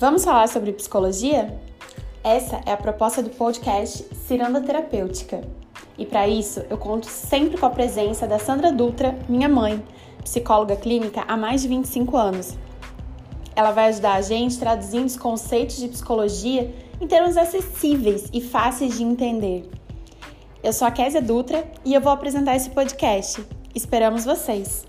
Vamos falar sobre psicologia? Essa é a proposta do podcast Ciranda Terapêutica. E para isso, eu conto sempre com a presença da Sandra Dutra, minha mãe, psicóloga clínica há mais de 25 anos. Ela vai ajudar a gente traduzindo os conceitos de psicologia em termos acessíveis e fáceis de entender. Eu sou a Késia Dutra e eu vou apresentar esse podcast. Esperamos vocês!